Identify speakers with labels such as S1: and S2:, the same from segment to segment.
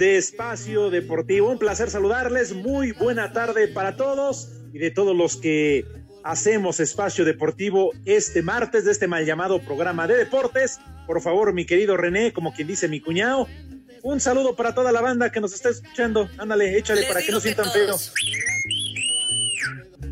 S1: De Espacio Deportivo, un placer saludarles. Muy buena tarde para todos y de todos los que hacemos Espacio Deportivo este martes de este mal llamado programa de deportes. Por favor, mi querido René, como quien dice mi cuñado, un saludo para toda la banda que nos está escuchando. Ándale, échale para que no sientan feo.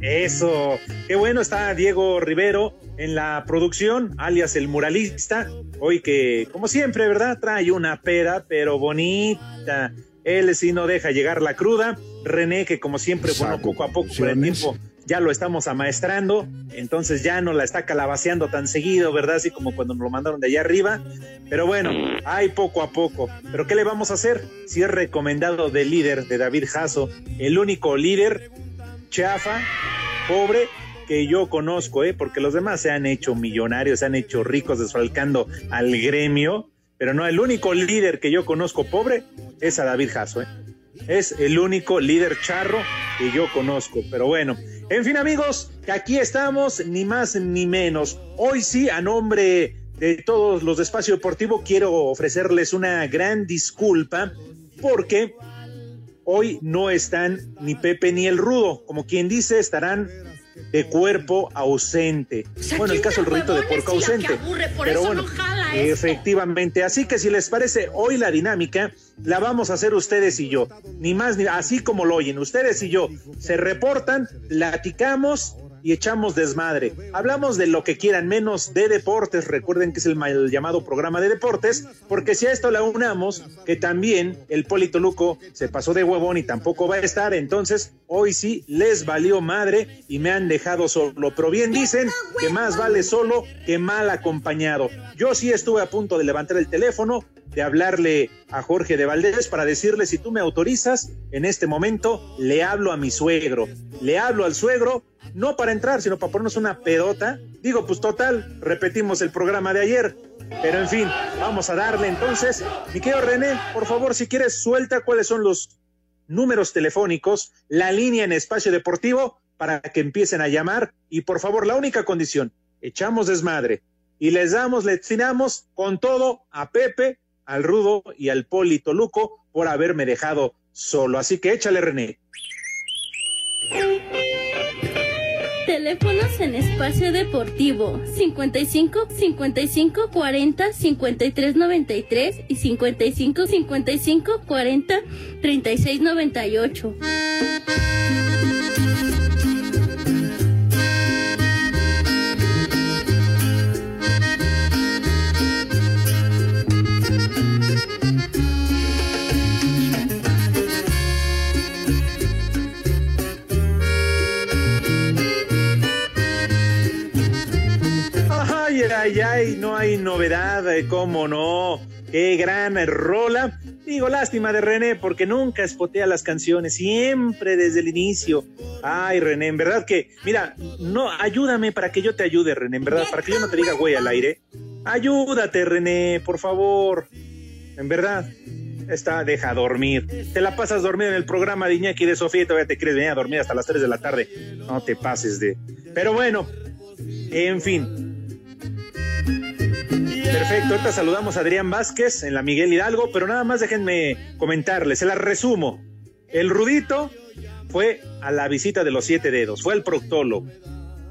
S1: Eso, qué bueno está Diego Rivero en la producción, alias el muralista. Hoy que, como siempre, ¿verdad? Trae una pera, pero bonita. Él sí no deja llegar la cruda. René, que como siempre, bueno, poco a poco por el tiempo ya lo estamos amaestrando, entonces ya no la está calabaceando tan seguido, ¿verdad? Así como cuando nos lo mandaron de allá arriba. Pero bueno, hay poco a poco. Pero ¿qué le vamos a hacer? Si es recomendado del líder de David Jasso, el único líder chafa, pobre, que yo conozco, ¿eh? porque los demás se han hecho millonarios, se han hecho ricos desfalcando al gremio, pero no, el único líder que yo conozco pobre es a David Jasso, ¿eh? es el único líder charro que yo conozco, pero bueno, en fin amigos, que aquí estamos, ni más ni menos. Hoy sí, a nombre de todos los de Espacio Deportivo, quiero ofrecerles una gran disculpa porque hoy no están ni Pepe ni el Rudo. Como quien dice, estarán de cuerpo ausente. Bueno, el caso del rito de porco ausente. Pero bueno, efectivamente. Así que si les parece, hoy la dinámica la vamos a hacer ustedes y yo. Ni más ni así como lo oyen. Ustedes y yo se reportan, platicamos y echamos desmadre. Hablamos de lo que quieran, menos de deportes. Recuerden que es el mal llamado programa de deportes, porque si a esto le unamos que también el Polito Luco se pasó de huevón y tampoco va a estar, entonces hoy sí les valió madre y me han dejado solo. Pero bien dicen que más vale solo que mal acompañado. Yo sí estuve a punto de levantar el teléfono, de hablarle a Jorge de Valdés para decirle si tú me autorizas, en este momento le hablo a mi suegro, le hablo al suegro, no para entrar, sino para ponernos una pedota. Digo, pues total, repetimos el programa de ayer, pero en fin, vamos a darle entonces. Mi querido René, por favor, si quieres, suelta cuáles son los números telefónicos, la línea en espacio deportivo para que empiecen a llamar y por favor, la única condición, echamos desmadre y les damos, le destinamos con todo a Pepe, al Rudo y al Polito Luco por haberme dejado solo. Así que échale, René.
S2: Teléfonos en espacio deportivo 55 55 40 53 93 y 55 55 40 36 98.
S1: Ay, no hay novedad, eh, cómo no. Qué gran rola. Digo, lástima de René, porque nunca espotea las canciones, siempre desde el inicio. Ay, René, en verdad que, mira, no, ayúdame para que yo te ayude, René, en verdad, para que yo no te diga güey al aire. Ayúdate, René, por favor. En verdad. Está, deja dormir. Te la pasas dormido en el programa de Iñaki de Sofía todavía te quieres venir a dormir hasta las 3 de la tarde. No te pases de. Pero bueno, en fin. Perfecto, ahorita saludamos a Adrián Vázquez en la Miguel Hidalgo, pero nada más déjenme comentarles, se la resumo. El Rudito fue a la visita de los siete dedos, fue al proctólogo.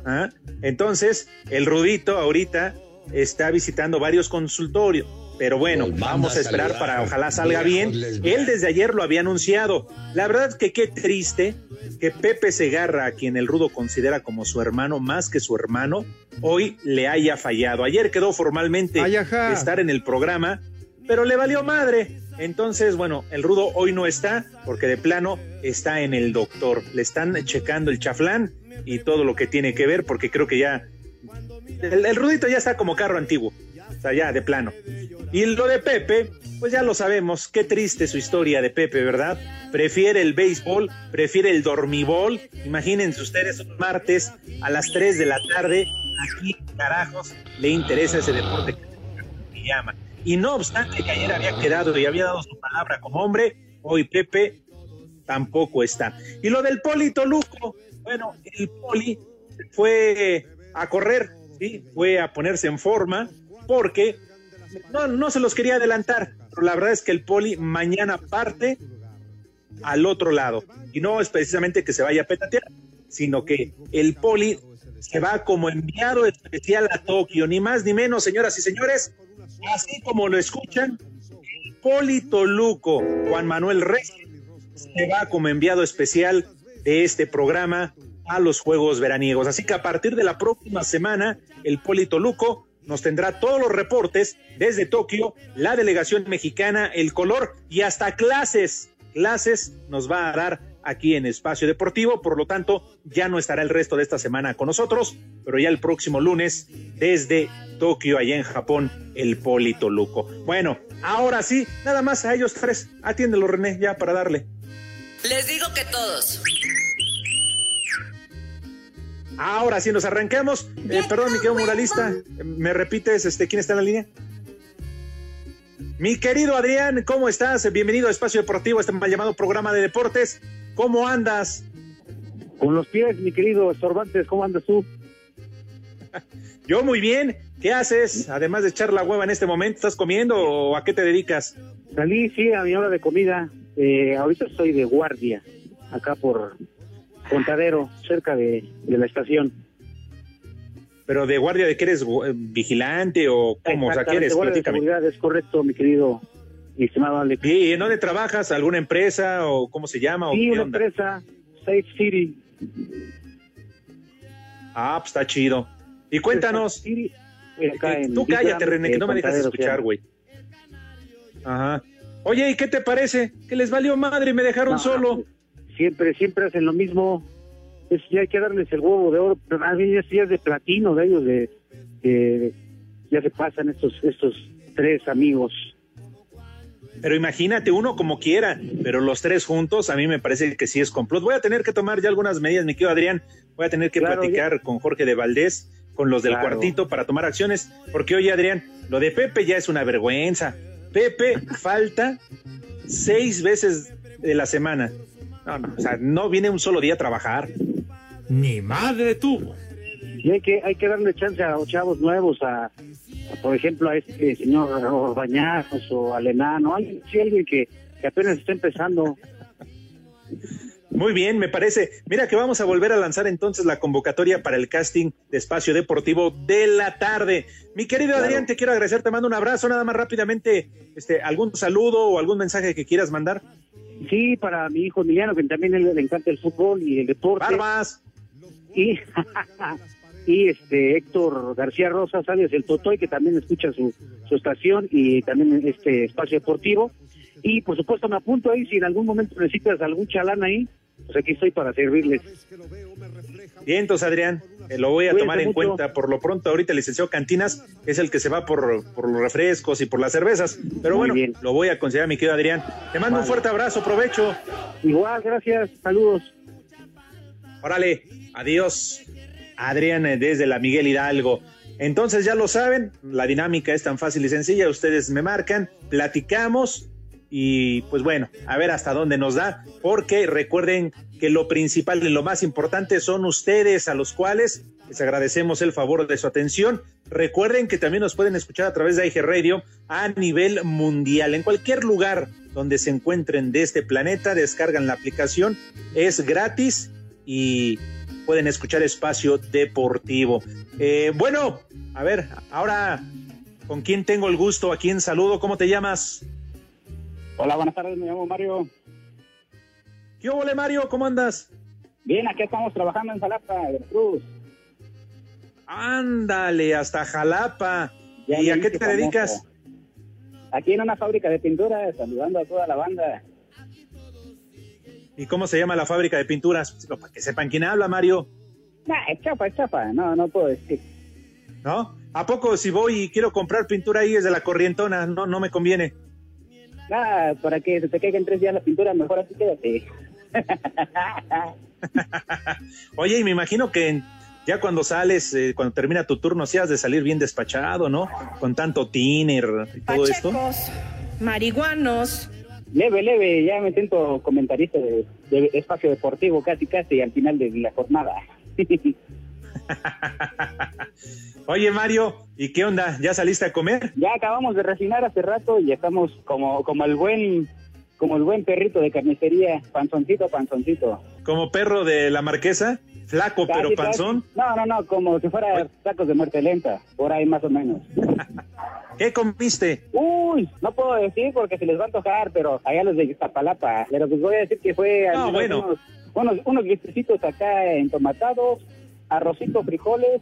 S1: ¿ah? Entonces, el Rudito ahorita está visitando varios consultorios. Pero bueno, vamos a esperar para ojalá salga bien. Él desde ayer lo había anunciado. La verdad es que qué triste que Pepe Segarra, a quien el Rudo considera como su hermano más que su hermano, hoy le haya fallado. Ayer quedó formalmente de estar en el programa, pero le valió madre. Entonces, bueno, el Rudo hoy no está porque de plano está en el doctor. Le están checando el chaflán y todo lo que tiene que ver porque creo que ya... El, el Rudito ya está como carro antiguo. O sea, ya de plano. Y lo de Pepe, pues ya lo sabemos, qué triste su historia de Pepe, ¿verdad? Prefiere el béisbol, prefiere el dormibol. Imagínense ustedes un martes a las 3 de la tarde, aquí carajos le interesa ese deporte que llama. Y no obstante que ayer había quedado y había dado su palabra como hombre, hoy Pepe tampoco está. Y lo del Poli Toluco, bueno, el Poli fue a correr, sí, fue a ponerse en forma, porque no, se los quería adelantar, pero la verdad es que el poli mañana parte al otro lado. Y no es precisamente que se vaya a petatear, sino que el poli se va como enviado especial a Tokio, ni más ni menos, señoras y señores, así como lo escuchan, el poli Toluco, Juan Manuel Reyes, se va como enviado especial de este programa a los Juegos Veraniegos. Así que a partir de la próxima semana, el poli Toluco nos tendrá todos los reportes desde Tokio, la delegación mexicana, el color y hasta clases. Clases nos va a dar aquí en Espacio Deportivo, por lo tanto ya no estará el resto de esta semana con nosotros, pero ya el próximo lunes desde Tokio, allá en Japón, el Polito Luco. Bueno, ahora sí, nada más a ellos tres. Atiéndelo, René, ya para darle.
S3: Les digo que todos.
S1: Ahora sí, nos arranquemos. Eh, perdón, mi querido muralista. ¿Me repites este, quién está en la línea? Mi querido Adrián, ¿cómo estás? Bienvenido a Espacio Deportivo, este mal llamado programa de deportes. ¿Cómo andas?
S4: Con los pies, mi querido Sorbantes, ¿cómo andas tú?
S1: Yo muy bien. ¿Qué haces? Además de echar la hueva en este momento, ¿estás comiendo o a qué te dedicas?
S4: Salí, sí, a mi hora de comida. Eh, ahorita estoy de guardia, acá por Contadero, cerca de, de la estación.
S1: Pero de guardia de que eres eh, vigilante o cómo, o sea, ¿qué eres?
S4: guardia de seguridad, es correcto, mi querido y estimado Alex.
S1: ¿Y en dónde trabajas? ¿Alguna empresa o cómo se llama? o
S4: Sí,
S1: qué
S4: una
S1: onda?
S4: empresa, Safe City.
S1: Ah, pues está chido. Y cuéntanos.
S4: City,
S1: Eh,
S4: en
S1: Tú cállate, René, que
S4: eh,
S1: no me dejas escuchar, güey. Ajá. Oye, ¿y qué te parece? Que les valió madre y me dejaron
S4: No,
S1: solo.
S4: Siempre, siempre hacen lo mismo. Es, ya hay que darles el huevo de oro, pero más bien ya es- de platino de ellos, de, de- ya se pasan estos, estos tres amigos.
S1: Pero imagínate, uno como quiera, pero los tres juntos, a mí me parece que sí es complot. Voy a tener que tomar ya algunas medidas, mi querido Adrián. Voy a tener que
S4: Claro,
S1: platicar con Jorge de Valdés, con los del
S4: Claro.
S1: cuartito, para tomar acciones. Porque, oye, Adrián, lo de Pepe ya es una vergüenza. Pepe falta seis veces de la semana. No, no, o sea, no viene un solo día a trabajar.
S5: Ni madre tuvo.
S4: Y hay que, hay que darle chance a los chavos nuevos, a, a, por ejemplo, a este señor Orbañazos o al enano, alguien, sí, alguien que, que apenas está empezando.
S1: Muy bien, me parece. Mira que vamos a volver a lanzar entonces la convocatoria para el casting de Espacio Deportivo de la tarde. Mi querido
S4: Claro.
S1: Adrián, te quiero agradecer, te mando un abrazo, nada más rápidamente, este, algún saludo o algún mensaje que quieras mandar.
S4: Sí, para mi hijo Emiliano, que también él le encanta el fútbol y el deporte.
S1: Barbas.
S4: Y, y este Héctor García Rosas, alias el Totoy, que también escucha su, su estación y también este espacio deportivo. Y por supuesto me apunto ahí, si en algún momento necesitas algún chalán ahí,
S6: pues aquí estoy para servirles.
S1: Bien, entonces Adrián, eh, lo voy a
S6: Cuídense
S1: tomar en
S6: mucho.
S1: cuenta. Por lo pronto, ahorita el licenciado Cantinas es el que se va por, por los refrescos y por las cervezas. Pero
S6: Muy
S1: bueno,
S6: bien.
S1: lo voy a considerar, mi querido Adrián. Te mando un fuerte abrazo, provecho.
S6: Igual, gracias, saludos.
S1: Órale, adiós. Adrián eh, desde la Miguel Hidalgo. Entonces ya lo saben, la dinámica es tan fácil y sencilla. Ustedes me marcan, platicamos y pues bueno, a ver hasta dónde nos da, porque recuerden que lo principal y lo más importante son ustedes a los cuales les agradecemos el favor de su atención. Recuerden que también nos pueden escuchar a través de IG Radio a nivel mundial, en cualquier lugar donde se encuentren de este planeta, descargan la aplicación, es gratis y pueden escuchar Espacio Deportivo. Eh, bueno, a ver, ahora, ¿con quién tengo el gusto? ¿A quién saludo? ¿Cómo te llamas?
S4: Hola, buenas tardes, me llamo Mario.
S1: ¿Qué hubo, Mario? ¿Cómo andas?
S4: Bien, aquí estamos trabajando en Jalapa, de Cruz.
S1: Ándale, hasta Jalapa.
S4: Ya
S1: ¿Y a qué te dedicas?
S4: Aquí en una fábrica de pintura, saludando a toda la banda.
S1: ¿Y cómo se llama la fábrica de pinturas? Para que sepan quién habla, Mario,
S4: Nah, es chapa, es chapa, no, no puedo decir.
S1: ¿no? ¿A poco si voy y quiero comprar pintura ahí es de la corrientona? No, no me conviene.
S4: Nada, para que se te caigan tres días la pintura, mejor así quédate.
S1: Oye, y me imagino que ya cuando sales, eh, cuando termina tu turno, sí has de salir bien despachado, ¿no? Con tanto tiner y todo esto.
S7: marihuanos.
S4: Leve, leve, ya me siento comentarista de, de espacio deportivo casi, casi al final de la jornada.
S1: Oye, Mario, ¿y qué onda? ¿Ya saliste a comer?
S4: Ya acabamos de refinar hace rato y estamos como, como el buen como el buen perrito de carnicería, panzoncito, panzoncito.
S1: ¿Como perro de la marquesa? ¿Flaco pero panzón?
S4: casi. No, no, no, como si fuera tacos de muerte lenta, por ahí más o menos.
S1: ¿Qué comiste?
S4: Uy, no puedo decir porque se les va a antojar, pero allá los de Iztapalapa. Pero pues voy a decir que fue
S1: No, bueno.
S4: unos, unos, unos acá entomatados, arrocito, frijoles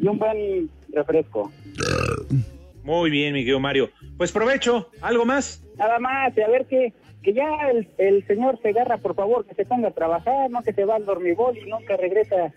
S4: y un buen refresco.
S1: Muy bien, mi querido Mario. Pues provecho, ¿algo más?
S4: Nada más, y a ver que, que ya el, el señor Segarra, por favor, que se ponga a trabajar, no que se va al dormibol y nunca regresa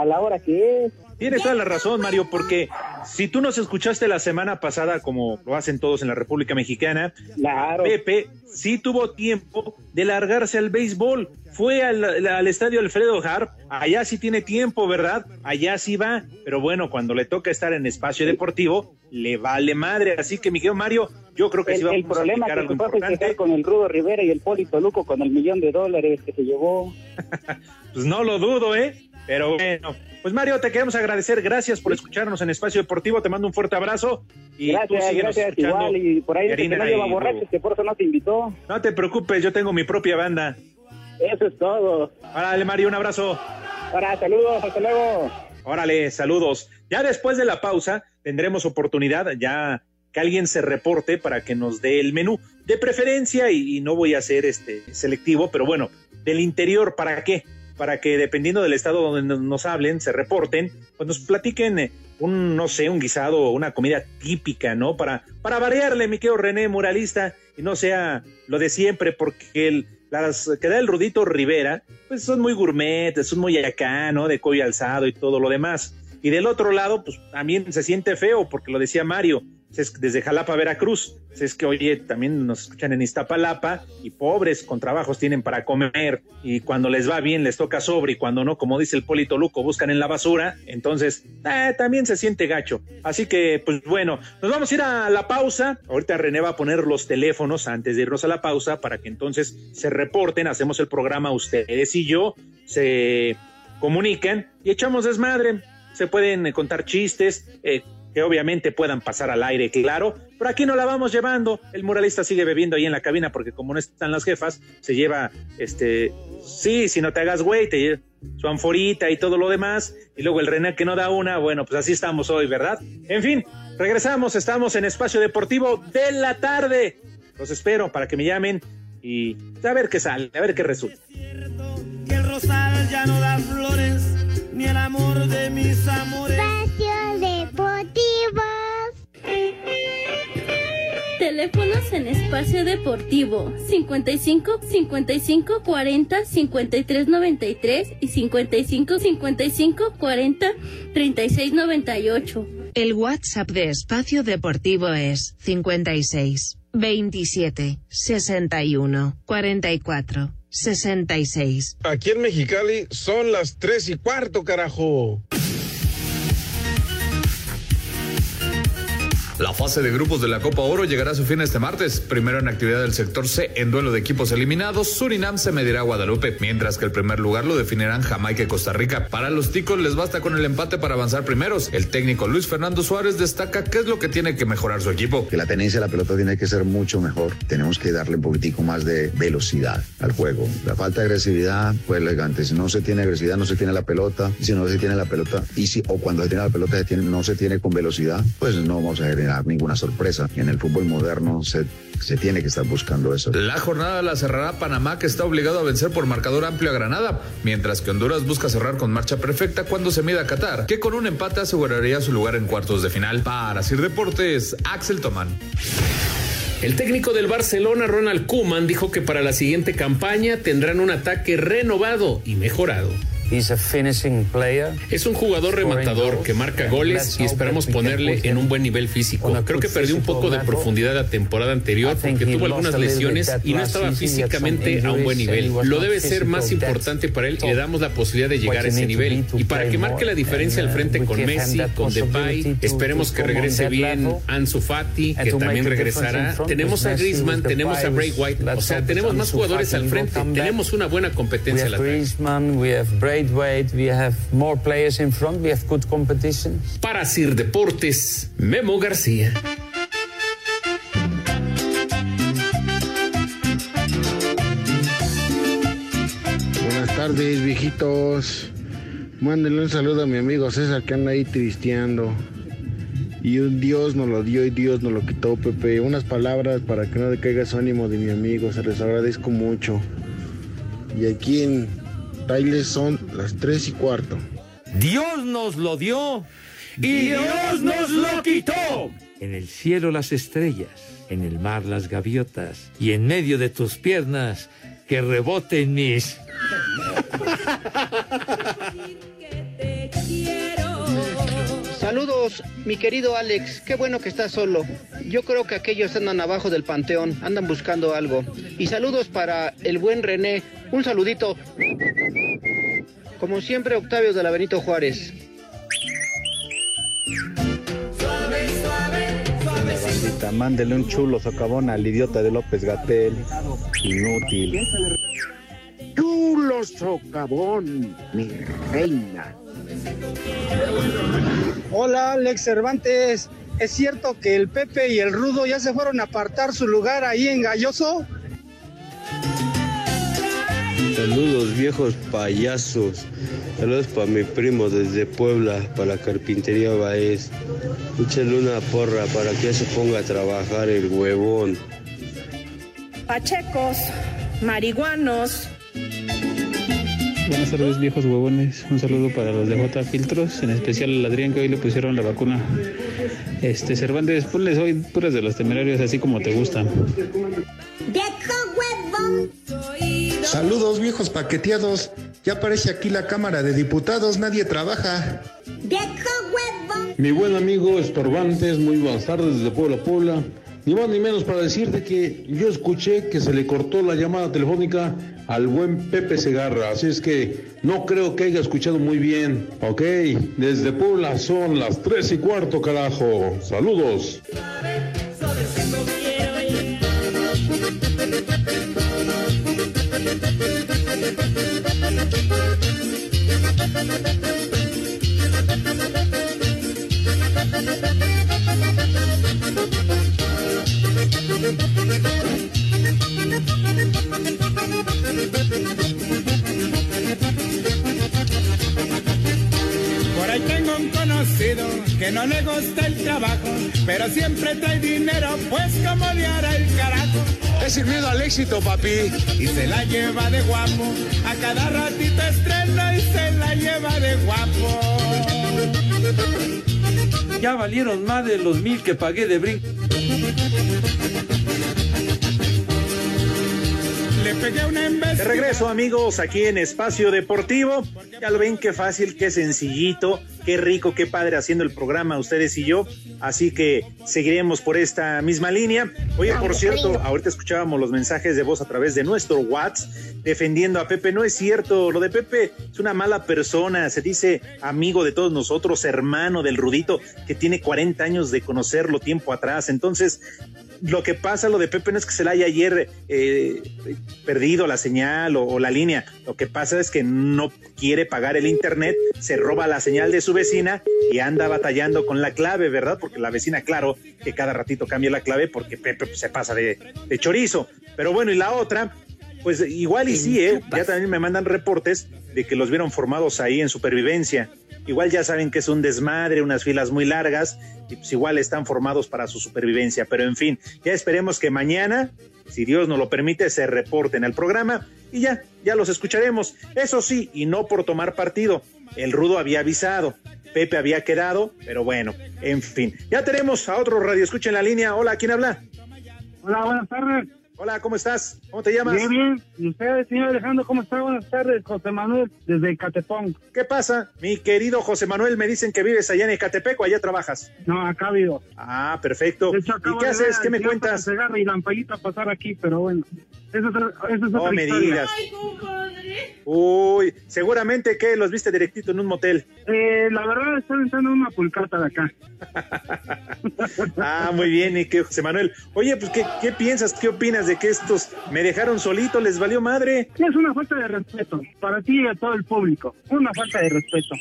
S4: a la hora que es.
S1: Tienes toda la razón, Mario, porque si tú nos escuchaste la semana pasada, como lo hacen todos en la República Mexicana,
S4: Claro.
S1: Pepe sí tuvo tiempo de largarse al béisbol. Fue al, al estadio Alfredo Harp, allá sí tiene tiempo, ¿verdad? Allá sí va, pero bueno, cuando le toca estar en espacio deportivo, le vale madre. Así que, mi querido Mario, yo creo que sí
S4: El,
S1: vamos
S4: el problema
S1: a
S4: que
S1: algo
S4: se
S1: importante.
S4: con el Rudo Rivera y el Polito Luco con el millón de dólares que se llevó.
S1: Pues no lo dudo, ¿eh? Pero bueno, pues Mario, te queremos agradecer. Gracias por escucharnos en Espacio Deportivo. Te mando un fuerte abrazo. Y tú
S4: gracias,
S1: síguenos
S4: gracias,
S1: escuchando
S4: igual. Y por ahí que no lleva
S1: Hugo.
S4: que por eso no te invitó.
S1: No te preocupes, yo tengo mi propia banda.
S4: Eso es todo.
S1: Órale, Mario, un abrazo.
S4: Para, saludos, hasta luego.
S1: Órale, saludos. Ya después de la pausa tendremos oportunidad ya que alguien se reporte para que nos dé el menú de preferencia y, y no voy a ser este selectivo, pero bueno, del interior, ¿para qué? Para que dependiendo del estado donde nos- hablen, se reporten, pues nos platiquen eh, un, no sé, un guisado o una comida típica, ¿no? Para, para variarle, mi querido René, muralista, y no sea lo de siempre, porque el, las que da el Rudito Rivera, pues son muy gourmet, son muy acá, ¿no? De cuello alzado y todo lo demás. Y del otro lado, pues también se siente feo, porque lo decía Mario, desde Jalapa, Veracruz. Es que, oye, también nos escuchan en Iztapalapa y pobres con trabajos tienen para comer y cuando les va bien les toca sobre y cuando no, como dice el Polito Luco, buscan en la basura. Entonces, eh, también se siente gacho. Así que, pues bueno, nos vamos a ir a la pausa. Ahorita René va a poner los teléfonos antes de irnos a la pausa para que entonces se reporten, hacemos el programa ustedes y yo, se comunican y echamos desmadre. Se pueden contar chistes, eh, que obviamente puedan pasar al aire, claro, pero aquí no la vamos llevando. El muralista sigue bebiendo ahí en la cabina porque como no están las jefas, se lleva, este, sí, si no te hagas güey, te su anforita y todo lo demás, y luego el René que no da una, bueno, pues así estamos hoy, ¿verdad? En fin, regresamos, estamos en Espacio Deportivo de la tarde. Los espero para que me llamen y a ver qué sale, a ver qué resulta.
S8: Que el rosal ya no da flores, ni el amor de mis amores.
S2: Espacio Deportivo. Teléfonos en. Espacio Deportivo 55 55 40 53 93 y 55 55 40 36 98.
S9: El WhatsApp de Espacio Deportivo es 56 27 61 44 66.
S10: Aquí en Mexicali son las tres y cuarto, carajo.
S11: La fase de grupos de la Copa Oro llegará a su fin este martes. Primero en actividad del sector C, en duelo de equipos eliminados, Surinam se medirá a Guadalupe, mientras que el primer lugar lo definirán Jamaica y Costa Rica. Para los ticos les basta con el empate para avanzar primeros. El técnico Luis Fernando Suárez destaca qué es lo que tiene que mejorar su equipo.
S12: Que la tenencia de la pelota tiene que ser mucho mejor. Tenemos que darle un poquitico más de velocidad al juego. La falta de agresividad, pues elegante. Si no se tiene agresividad, no se tiene la pelota. Si no se tiene la pelota, y si, o cuando se tiene la pelota no se tiene con velocidad, pues no vamos a generar ninguna sorpresa. En el fútbol moderno se, se tiene que estar buscando eso.
S11: La jornada la cerrará Panamá, que está obligado a vencer por marcador amplio a Granada, mientras que Honduras busca cerrar con marcha perfecta cuando se mida a Qatar, que con un empate aseguraría su lugar en cuartos de final. Para Sir Deportes, Axel Tomán.
S13: El técnico del Barcelona, Ronald Koeman, dijo que para la siguiente campaña tendrán un ataque renovado y mejorado. Es un jugador rematador que marca goles y esperamos ponerle en un buen nivel físico. Creo que perdió un poco de profundidad la temporada anterior porque tuvo algunas lesiones y no estaba físicamente a un buen nivel. Lo debe ser más importante para él y le damos la posibilidad de llegar a ese nivel. Y para que marque la diferencia al frente con Messi, con Depay, esperemos que regrese bien Ansu Fati, que también regresará. Tenemos a Griezmann, tenemos a Bray White, o sea, tenemos más jugadores al frente. Tenemos una buena competencia al ataque.
S14: We have more players in front. We have good competition.
S13: Para Sir Deportes, Memo García.
S15: Buenas tardes, viejitos. Mándenle un saludo a mi amigo César que anda ahí tristeando. Y un Dios nos lo dio y Dios nos lo quitó, Pepe. Unas palabras para que no decaiga su ánimo de mi amigo. Se les agradezco mucho. Y aquí en Tailes son las tres y cuarto.
S5: Dios nos lo dio y Dios nos lo quitó. En el cielo las estrellas, en el mar las gaviotas y en medio de tus piernas que reboten mis...
S16: Saludos, mi querido Alex. Qué bueno que estás solo. Yo creo que aquellos andan abajo del panteón, andan buscando algo. Y saludos para el buen René. Un saludito. Como siempre, Octavio de la Benito Juárez.
S17: Suave, suave, suavecita. Mándele un chulo socavón al idiota de López Gatel. Inútil.
S18: Chulo socavón, mi reina.
S19: Hola, Alex Cervantes. ¿Es cierto que el Pepe y el Rudo ya se fueron a apartar su lugar ahí en Galloso?
S20: Saludos viejos payasos. Saludos para mi primo desde Puebla, para la carpintería Baez. Échale una porra para que ya se ponga a trabajar el huevón.
S7: Pachecos, marihuanos.
S21: Buenas tardes, viejos huevones. Un saludo para los de J Filtros, en especial al Adrián que hoy le pusieron la vacuna. Este Cervantes, ponles hoy puras de los temerarios, así como te gustan.
S22: Saludos, viejos paqueteados. Ya aparece aquí la Cámara de Diputados, nadie trabaja.
S23: Mi buen amigo Estorbantes, muy buenas tardes desde Puebla, Puebla. Ni más ni menos para decirte que yo escuché que se le cortó la llamada telefónica al buen Pepe Segarra, así es que no creo que haya escuchado muy bien. Ok, desde Puebla son las tres y cuarto, carajo. Saludos.
S8: Por ahí tengo un conocido que no le gusta el trabajo, pero siempre trae dinero, pues como le hará el carajo.
S22: Es el miedo al éxito, papi.
S8: Y se la lleva de guapo, a cada ratito estrena y se la lleva de guapo.
S5: Ya valieron más de los mil que pagué de brinco.
S8: Le pegué una
S1: De regreso, amigos, aquí en Espacio Deportivo. Ya lo ven qué fácil, qué sencillito, qué rico, qué padre haciendo el programa ustedes y yo. Así que seguiremos por esta misma línea. Oye, por cierto, ahorita escuchábamos los mensajes de voz a través de nuestro WhatsApp defendiendo a Pepe. No es cierto, lo de Pepe es una mala persona. Se dice amigo de todos nosotros, hermano del Rudito, que tiene 40 años de conocerlo tiempo atrás. Entonces, lo que pasa, lo de Pepe no es que se le haya ayer eh, perdido la señal o, la línea. Lo que pasa es que no quiere pagar el internet, se roba la señal de su vecina y anda batallando con la clave, ¿verdad? Porque la vecina, claro, que cada ratito cambia la clave porque Pepe pues, se pasa de, de chorizo. Pero bueno, y la otra, pues igual y sí, ¿eh? Ya también me mandan reportes de que los vieron formados ahí en supervivencia. Igual ya saben que es un desmadre, unas filas muy largas, y pues igual están formados para su supervivencia. Pero en fin, ya esperemos que mañana, si Dios nos lo permite, se reporten al programa y ya, ya los escucharemos. Eso sí, y no por tomar partido. El rudo había avisado, Pepe había quedado, pero bueno, en fin. Ya tenemos a otro radio, escuchen la línea. Hola, ¿quién habla?
S24: Hola, buenas tardes.
S1: Hola, ¿cómo estás? ¿Cómo te llamas?
S24: Bien, bien. ¿Y usted, señor Alejandro, cómo está? Buenas tardes, José Manuel, desde Catepón.
S1: ¿Qué pasa? Mi querido José Manuel, me dicen que vives allá en Ecatepec o allá trabajas.
S24: No, acá vivo.
S1: Ah, perfecto. ¿Y qué haces? ¿Qué me cuentas?
S24: Y Lampallita pasar aquí, pero bueno. Eso, eso es
S1: no me digas. Uy, seguramente que los viste directito en un motel.
S24: Eh, la verdad, estoy entrando en una pulcata de acá.
S1: ah, muy bien, y que José Manuel. Oye, pues, ¿qué, ¿qué piensas? ¿Qué opinas de que estos me dejaron solito? ¿Les valió madre?
S24: Es una falta de respeto para ti y a todo el público. Una falta de respeto.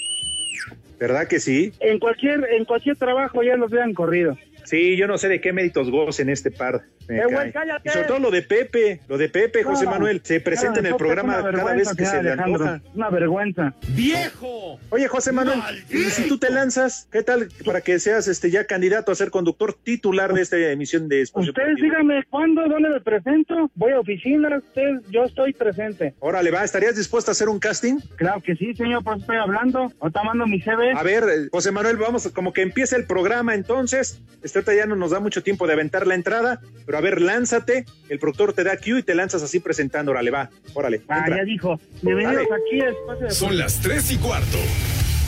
S1: ¿Verdad que sí?
S24: En cualquier, en cualquier trabajo ya los vean corrido.
S1: Sí, yo no sé de qué méritos gocen este par.
S24: Eh, güey,
S1: y sobre todo lo de Pepe, lo de Pepe, José Manuel, se presenta en el programa cada vez que se le antoja.
S24: Una vergüenza.
S5: ¡Viejo!
S1: Oye, José Manuel, y si tú te lanzas, ¿qué tal para que seas este ya candidato a ser conductor titular de esta emisión de Espacio
S24: Ustedes díganme cuándo, dónde me presento, voy a oficina, usted, yo estoy presente.
S1: Órale, va, ¿estarías dispuesto a hacer un casting?
S24: Claro que sí, señor, pues estoy hablando, o tomando mi CV.
S1: A ver, eh, José Manuel, vamos, como que empieza el programa entonces, este ya no nos da mucho tiempo de aventar la entrada, pero a ver, lánzate, el productor te da cue y te lanzas así presentando, órale, va, órale.
S24: Ah, ya dijo, bienvenidos aquí a Espacio de
S25: Son las tres y cuarto.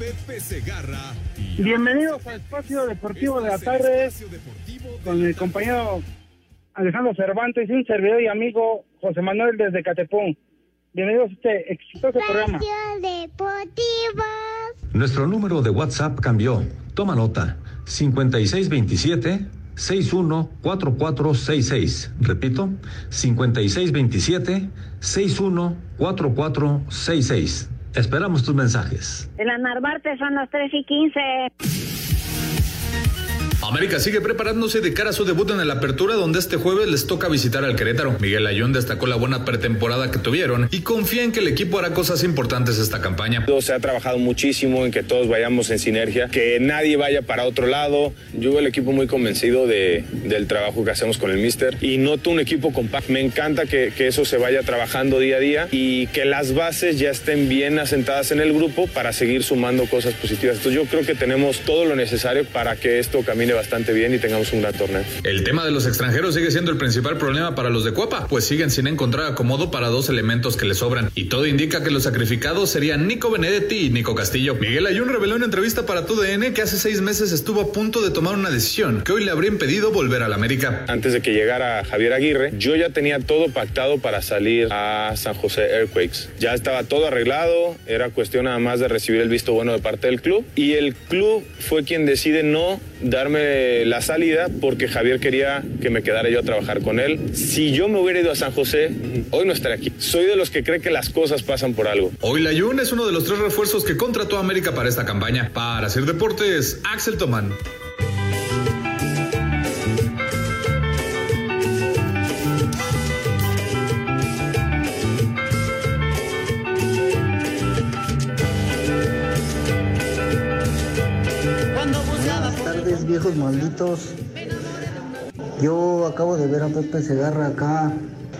S25: Pepe Segarra.
S24: Bienvenidos al Espacio Deportivo de la tarde con el compañero Alejandro Cervantes y un servidor y amigo José Manuel desde Catepón. Bienvenidos a este exitoso programa.
S26: Deportivo.
S27: Nuestro número de WhatsApp cambió. Toma nota. 5627 614466. Repito, 5627 614466. Esperamos tus mensajes.
S28: En la Narvarte son las 3 y 15.
S11: América sigue preparándose de cara a su debut en la apertura donde este jueves les toca visitar al Querétaro. Miguel Ayón destacó la buena pretemporada que tuvieron y confía en que el equipo hará cosas importantes esta campaña.
S29: Se ha trabajado muchísimo en que todos vayamos en sinergia, que nadie vaya para otro lado. Yo veo el equipo muy convencido de, del trabajo que hacemos con el Mister y noto un equipo compacto. Me encanta que, que eso se vaya trabajando día a día y que las bases ya estén bien asentadas en el grupo para seguir sumando cosas positivas. Entonces yo creo que tenemos todo lo necesario para que esto camine bastante bien y tengamos un gran torneo.
S11: El tema de los extranjeros sigue siendo el principal problema para los de Cuapa, pues siguen sin encontrar acomodo para dos elementos que les sobran. Y todo indica que los sacrificados serían Nico Benedetti y Nico Castillo. Miguel Ayun reveló en entrevista para TUDN que hace seis meses estuvo a punto de tomar una decisión que hoy le habría impedido volver al América.
S29: Antes de que llegara Javier Aguirre, yo ya tenía todo pactado para salir a San José Earthquakes. Ya estaba todo arreglado, era cuestión nada más de recibir el visto bueno de parte del club. Y el club fue quien decide no darme la salida porque Javier quería que me quedara yo a trabajar con él. Si yo me hubiera ido a San José, hoy no estaría aquí. Soy de los que cree que las cosas pasan por algo.
S11: Hoy la Jun es uno de los tres refuerzos que contrató a América para esta campaña. Para hacer deportes, Axel Tomán.
S30: Malditos. Yo acabo de ver a Pepe Segarra acá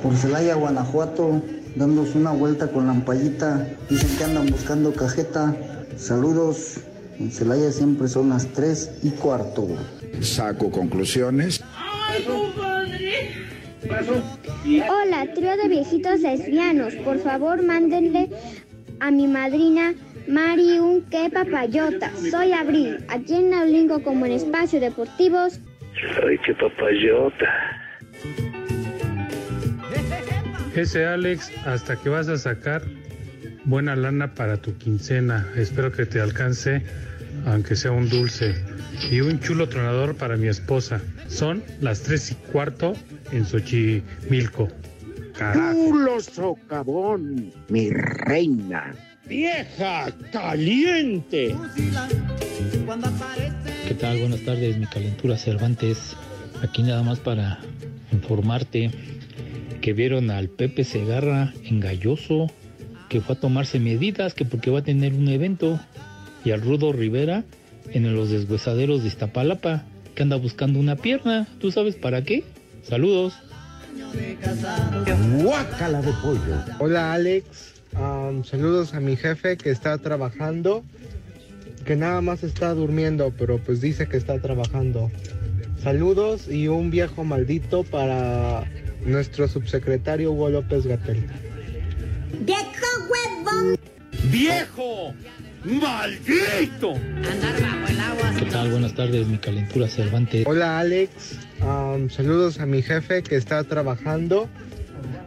S30: por Celaya, Guanajuato, dándose una vuelta con la ampallita. Dicen que andan buscando cajeta. Saludos. En Celaya siempre son las 3 y cuarto.
S22: Saco conclusiones.
S26: Hola, trío de viejitos lesbianos. Por favor, mándenle a mi madrina Mari un que papayota. Soy Abril, aquí en Naulingo como en Espacio Deportivos.
S18: Ay, qué papayota.
S21: Ese Alex, hasta que vas a sacar buena lana para tu quincena. Espero que te alcance, aunque sea un dulce. Y un chulo tronador para mi esposa. Son las tres y cuarto en Xochimilco. Carajo.
S18: Chulo socavón, mi reina.
S31: ¡Vieja caliente!
S32: ¿Qué tal? Buenas tardes, mi calentura Cervantes. Aquí nada más para informarte que vieron al Pepe Segarra engalloso, que fue a tomarse medidas, que porque va a tener un evento, y al Rudo Rivera en los deshuesaderos de Iztapalapa, que anda buscando una pierna. ¿Tú sabes para qué? Saludos.
S18: Guácala de pollo.
S33: Hola Alex, Saludos a mi jefe que está trabajando, que nada más está durmiendo, pero pues dice que está trabajando. Saludos y un viejo maldito para nuestro subsecretario Hugo López Gatel.
S26: ¡Viejo huevón!
S31: ¡Viejo! ¡Maldito!
S32: ¿Qué tal? Buenas tardes, mi calentura Cervantes.
S33: Hola Alex, saludos a mi jefe que está trabajando.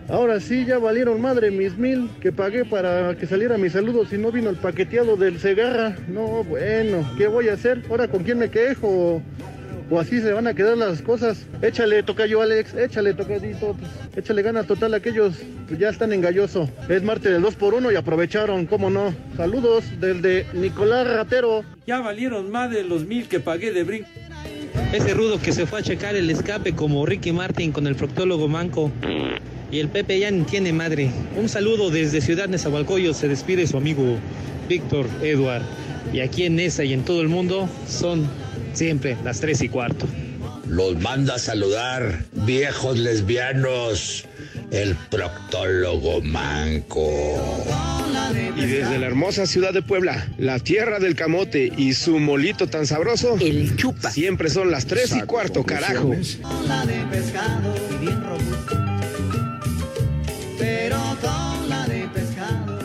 S19: Ahora sí, ya valieron madre mis mil que pagué para que saliera mi saludo si no vino el paqueteado del Segarra. No, bueno, ¿qué voy a hacer? ¿Ahora con quién me quejo? O así se van a quedar las cosas. Échale, toca yo, Alex, échale, tocadito. Pues, échale gana total, aquellos pues, ya están en galloso. Es martes del 2 por 1 y aprovecharon, cómo no. Saludos del de Nicolás Ratero.
S5: Ya valieron más de los mil que pagué de brinco.
S34: Ese rudo que se fue a checar el escape como Ricky Martin con el proctólogo manco. Y el Pepe ya ni tiene madre. Un saludo desde Ciudad Nezahualcóyotl. Se despide su amigo Víctor Edward. Y aquí en Nesa y en todo el mundo son siempre las tres y cuarto.
S35: Los manda a saludar, viejos lesbianos, el proctólogo manco.
S36: Y desde la hermosa ciudad de Puebla, la tierra del camote y su molito tan sabroso, el chupa. Siempre son las tres y cuarto, carajo.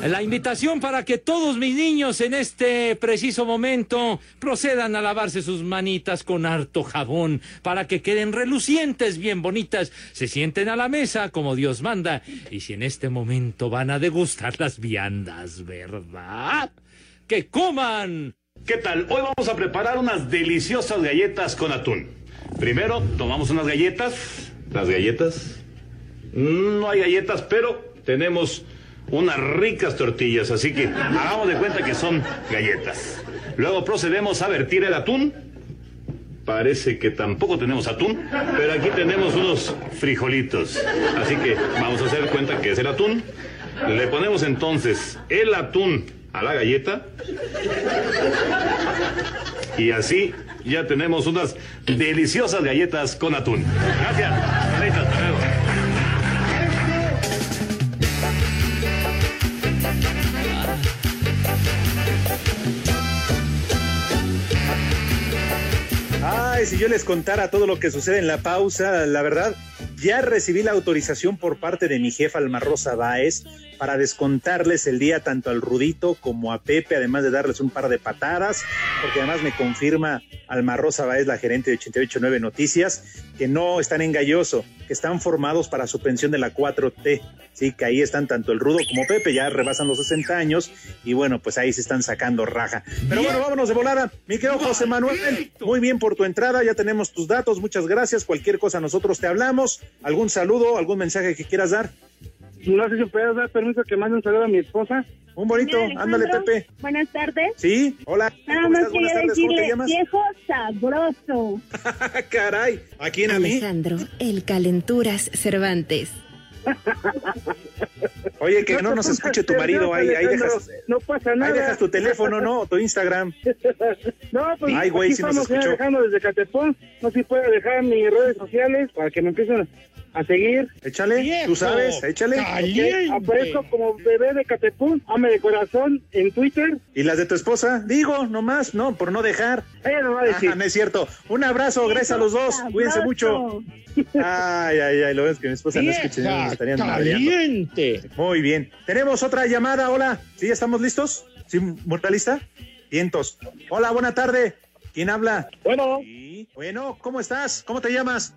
S5: La invitación para que todos mis niños en este preciso momento procedan a lavarse sus manitas con harto jabón para que queden relucientes, bien bonitas, se sienten a la mesa como Dios manda y si en este momento van a degustar las viandas, ¿verdad? ¡Que coman!
S37: ¿Qué tal? Hoy vamos a preparar unas deliciosas galletas con atún. Primero tomamos unas galletas. Las galletas. No hay galletas, pero tenemos unas ricas tortillas, así que hagamos de cuenta que son galletas. Luego procedemos a vertir el atún. Parece que tampoco tenemos atún, pero aquí tenemos unos frijolitos. Así que vamos a hacer cuenta que es el atún. Le ponemos entonces el atún a la galleta. Y así ya tenemos unas deliciosas galletas con atún. Gracias.
S1: Si yo les contara todo lo que sucede en la pausa, la verdad, ya recibí la autorización por parte de mi jefa Alma Rosa Báez para descontarles el día tanto al Rudito como a Pepe, además de darles un par de patadas, porque además me confirma Alma Rosa Báez, la gerente de 889 Noticias, que no están en Galloso, que están formados para su pensión de la 4T. Sí, que ahí están tanto el Rudo como Pepe, ya rebasan los 60 años y bueno, pues ahí se están sacando raja. Pero bueno, vámonos de volada. Mi querido José Manuel, muy bien por tu entrada, ya tenemos tus datos, muchas gracias. Cualquier cosa nosotros te hablamos. ¿Algún saludo, algún mensaje que quieras dar?
S24: No sé si puedes dar permiso que mande un saludo a mi esposa.
S1: Un bonito,
S28: Mira,
S1: ándale Pepe.
S28: Buenas tardes.
S1: Sí, hola.
S28: Nada
S1: ¿Cómo
S28: más quería
S1: tardes, ¿cómo te
S28: decirle, viejo sabroso.
S1: Caray, ¿a quién a mí?
S38: Alejandro, el Calenturas Cervantes.
S1: Oye, que no nos escuche tu marido, ahí, ahí dejas,
S24: No pasa nada.
S1: ahí dejas tu teléfono, ¿no? O tu Instagram.
S24: No, pues
S1: Ay, güey,
S24: aquí
S1: sí nos escuchó.
S24: dejando desde Catepón. No sé si puedo dejar mis redes sociales para que me empiecen a seguir.
S1: Échale, tú sabes, échale.
S24: Ok, Aparezco como bebé de Catepún, ame de corazón en Twitter.
S1: ¿Y las de tu esposa? Digo, nomás, no, por no dejar.
S24: Ella no va a decir.
S1: Ajá, no es cierto. Un abrazo, gracias a los dos. Cuídense mucho. Ay, ay, ay, lo ves que mi esposa no me estarían madreando.
S31: caliente.
S1: Muy bien. Tenemos otra llamada. Hola. ¿Sí ya estamos listos? ¿Sí, mortalista? Vientos. Hola, buena tarde. ¿Quién habla?
S24: Bueno.
S1: Bueno, ¿cómo estás? ¿Cómo te llamas?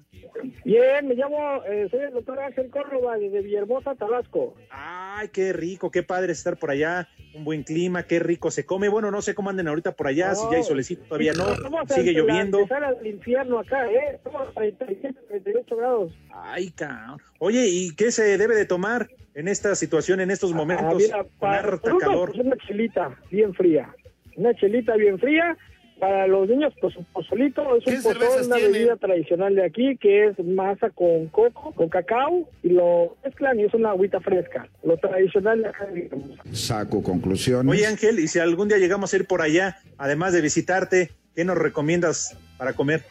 S24: Bien, me llamo, eh, soy el doctor Ángel Córdoba desde Villahermosa, Tabasco.
S1: Ay, qué rico, qué padre estar por allá. Un buen clima, qué rico se come. Bueno, no sé cómo anden ahorita por allá, si ya hay solecito, todavía no.
S24: Estamos
S1: Sigue lloviendo.
S24: antesala al infierno acá, ¿eh? Estamos a 37, 38 grados.
S1: Ay, cabrón. Oye, ¿y qué se debe de tomar en esta situación, en estos momentos?
S24: Ah, mira, para
S1: calor.
S24: pues, una chelita bien fría. Una chelita bien fría. Para los niños, pues un pozolito. Es un pozol, una bebida tradicional de aquí que es masa con coco, con cacao y lo mezclan y es una agüita fresca. Lo tradicional de acá Villahermosa.
S39: Saco conclusiones.
S1: Oye, Ángel, y si algún día llegamos a ir por allá, además de visitarte, ¿qué nos recomiendas para comer?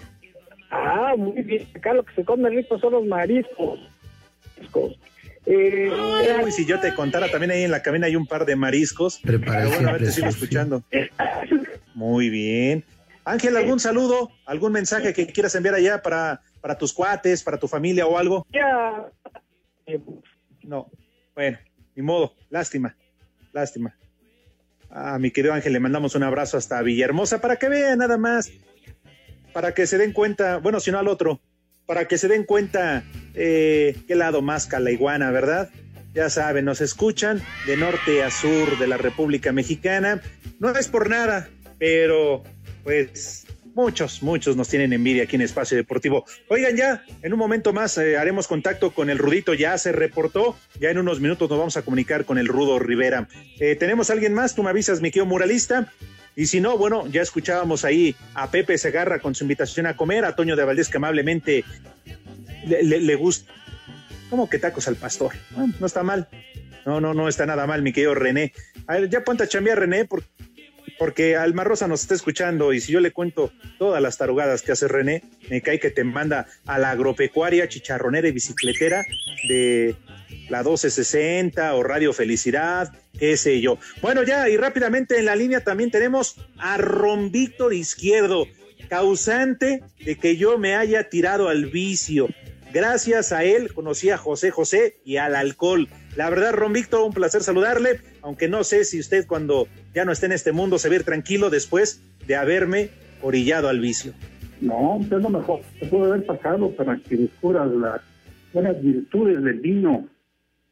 S24: Ah, muy bien. Acá lo que se come rico son los mariscos. Mariscos. Eh,
S1: Uy, si yo te contara, también ahí en la cabina hay un par de mariscos. Pero bueno, a ver, te sigo escuchando. Muy bien. Ángel, ¿algún saludo? ¿Algún mensaje que quieras enviar allá para, para tus cuates, para tu familia o algo?
S24: Ya.
S1: No. Bueno, ni modo. Lástima. Lástima. A mi querido Ángel le mandamos un abrazo hasta Villahermosa para que vean nada más. Para que se den cuenta, bueno, si no al otro, para que se den cuenta eh, qué lado masca la iguana, ¿verdad? Ya saben, nos escuchan de norte a sur de la República Mexicana. No es por nada, pero pues muchos, muchos nos tienen envidia aquí en Espacio Deportivo. Oigan, ya en un momento más eh, haremos contacto con el Rudito, ya se reportó, ya en unos minutos nos vamos a comunicar con el Rudo Rivera. Eh, ¿Tenemos a alguien más? Tú me avisas, mi querido muralista. Y si no, bueno, ya escuchábamos ahí a Pepe Segarra con su invitación a comer, a Toño de Valdés que amablemente le, le- le gusta. ¿Cómo que tacos al pastor? No, está mal. No, no, no está nada mal, mi querido René. A ver, ya ponte a chambear, René, por- porque Alma Rosa nos está escuchando y si yo le cuento todas las tarugadas que hace René, me cae que te manda a la agropecuaria, chicharronera y bicicletera de la 1260 o Radio Felicidad, qué sé yo. Bueno, ya, y rápidamente en la línea también tenemos a Ron Víctor Izquierdo, causante de que yo me haya tirado al vicio. Gracias a él conocí a José José y al alcohol. La verdad, Ron Víctor, un placer saludarle, aunque no sé si usted cuando ya no esté en este mundo se ve tranquilo después de haberme orillado al vicio.
S40: No, es lo mejor que puede haber pasado para que descubras las buenas virtudes del vino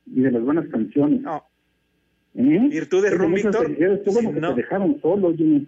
S40: y de las buenas canciones. ¿Eh?
S1: ¿Virtudes, Ron Víctor?
S40: bueno
S1: No.
S40: te dejaron solo, Jimmy,